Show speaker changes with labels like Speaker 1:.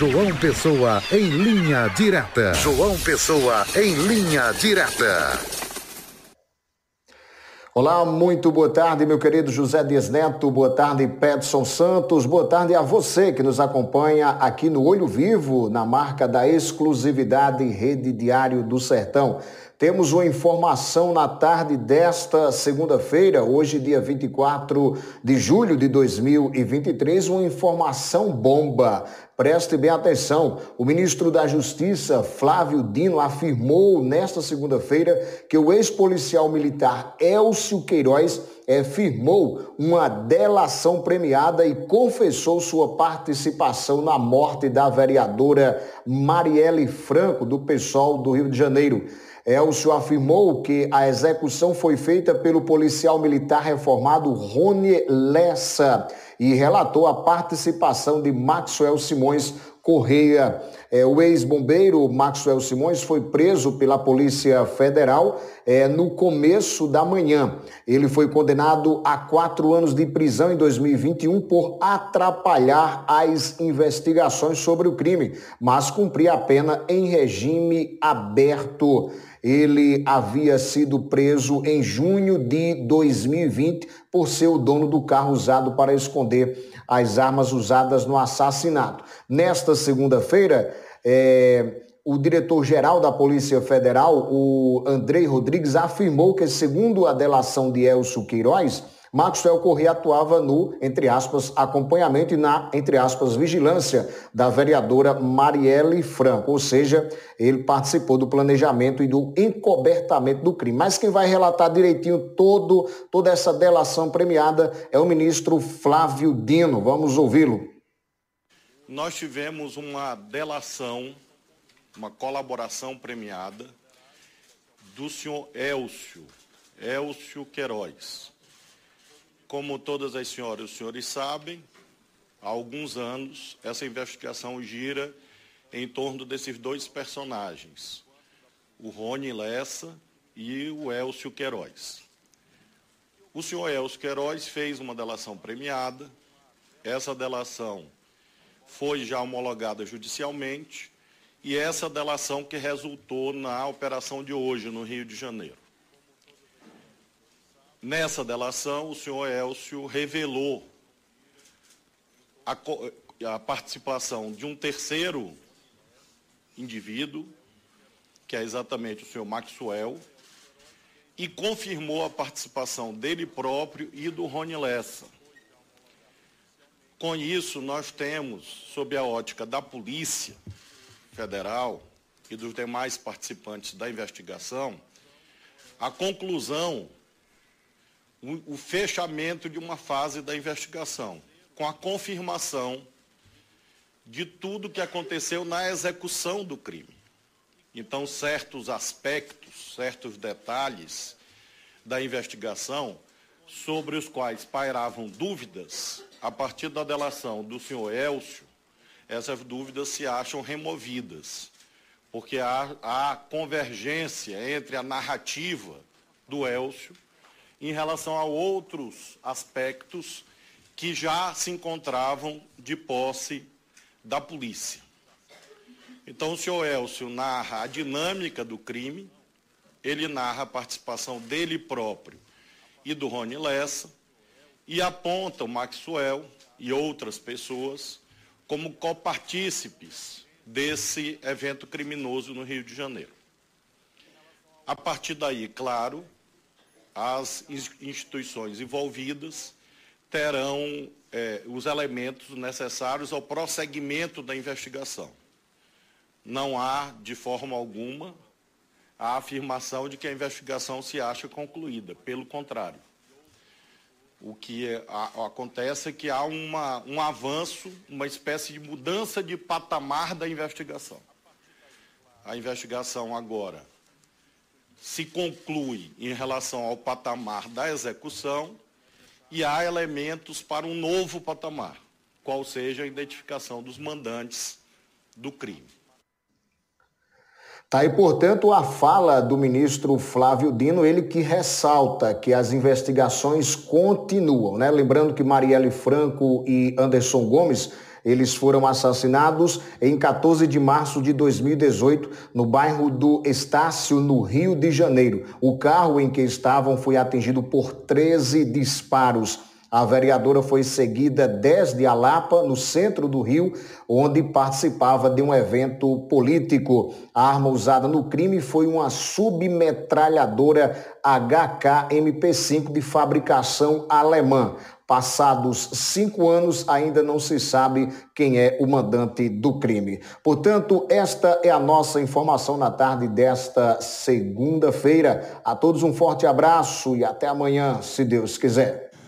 Speaker 1: João Pessoa em linha direta. João Pessoa em linha direta.
Speaker 2: Olá, muito boa tarde, meu querido José Dias Neto, boa tarde, Pedson Santos, boa tarde a você que nos acompanha aqui no Olho Vivo, na marca da exclusividade Rede Diário do Sertão. Temos uma informação na tarde desta segunda-feira, hoje, dia 24 de julho de 2023, uma informação bomba. Preste bem atenção. O ministro da Justiça, Flávio Dino, afirmou nesta segunda-feira que o ex-policial militar Elcio Queiroz é, firmou uma delação premiada e confessou sua participação na morte da vereadora Marielle Franco, do PSOL do Rio de Janeiro. Elcio afirmou que a execução foi feita pelo policial militar reformado Rony Lessa e relatou a participação de Maxwell Simões Correia. É, o ex-bombeiro Maxwell Simões foi preso pela Polícia Federal é, no começo da manhã. Ele foi condenado a quatro anos de prisão em 2021 por atrapalhar as investigações sobre o crime, mas cumpria a pena em regime aberto. Ele havia sido preso em junho de 2020 por ser o dono do carro usado para esconder as armas usadas no assassinato. Nesta segunda-feira, é, o diretor-geral da Polícia Federal, o Andrei Rodrigues, afirmou que, segundo a delação de Elcio Queiroz, Maxwell Corrêa atuava no, entre aspas, acompanhamento e na, entre aspas, vigilância da vereadora Marielle Franco, ou seja, ele participou do planejamento e do encobertamento do crime. Mas quem vai relatar direitinho todo, toda essa delação premiada é o ministro Flávio Dino. Vamos ouvi-lo.
Speaker 3: Nós tivemos uma delação, uma colaboração premiada do senhor Elcio, Elcio Queiroz como todas as senhoras e os senhores sabem, há alguns anos essa investigação gira em torno desses dois personagens, o Rony Lessa e o Elcio Queiroz. O senhor Elcio Queiroz fez uma delação premiada, essa delação foi já homologada judicialmente e essa delação que resultou na operação de hoje no Rio de Janeiro. Nessa delação, o senhor Elcio revelou a, a participação de um terceiro indivíduo, que é exatamente o senhor Maxwell, e confirmou a participação dele próprio e do Rony Lessa. Com isso, nós temos, sob a ótica da Polícia Federal e dos demais participantes da investigação, a conclusão o, fechamento de uma fase da investigação, com a confirmação de tudo que aconteceu na execução do crime. Então, certos aspectos, certos detalhes da investigação sobre os quais pairavam dúvidas, a partir da delação do senhor Elcio, essas dúvidas se acham removidas, porque há, há convergência entre a narrativa do Elcio em relação a outros aspectos que já se encontravam de posse da polícia. Então, o senhor Elcio narra a dinâmica do crime, ele narra a participação dele próprio e do Rony Lessa, e aponta o Maxwell e outras pessoas como copartícipes desse evento criminoso no Rio de Janeiro. A partir daí, claro, as instituições envolvidas terão é, os elementos necessários ao prosseguimento da investigação. Não há, de forma alguma, a afirmação de que a investigação se acha concluída. Pelo contrário. O que é, acontece é que há uma, um avanço, uma espécie de mudança de patamar da investigação. A investigação agora se conclui em relação ao patamar da execução e há elementos para um novo patamar, qual seja a identificação dos mandantes do crime.
Speaker 2: Tá aí, portanto, a fala do ministro Flávio Dino, ele que ressalta que as investigações continuam, né? Lembrando que Marielle Franco e Anderson Gomes Eles foram assassinados em 14 de março de 2018, no bairro do Estácio, no Rio de Janeiro. O carro em que estavam foi atingido por 13 disparos. A vereadora foi seguida desde Alapa, no centro do Rio, onde participava de um evento político. A arma usada no crime foi uma submetralhadora HK-MP5 de fabricação alemã. Passados cinco anos, ainda não se sabe quem é o mandante do crime. Portanto, esta é a nossa informação na tarde desta segunda-feira. A todos um forte abraço e até amanhã, se Deus quiser.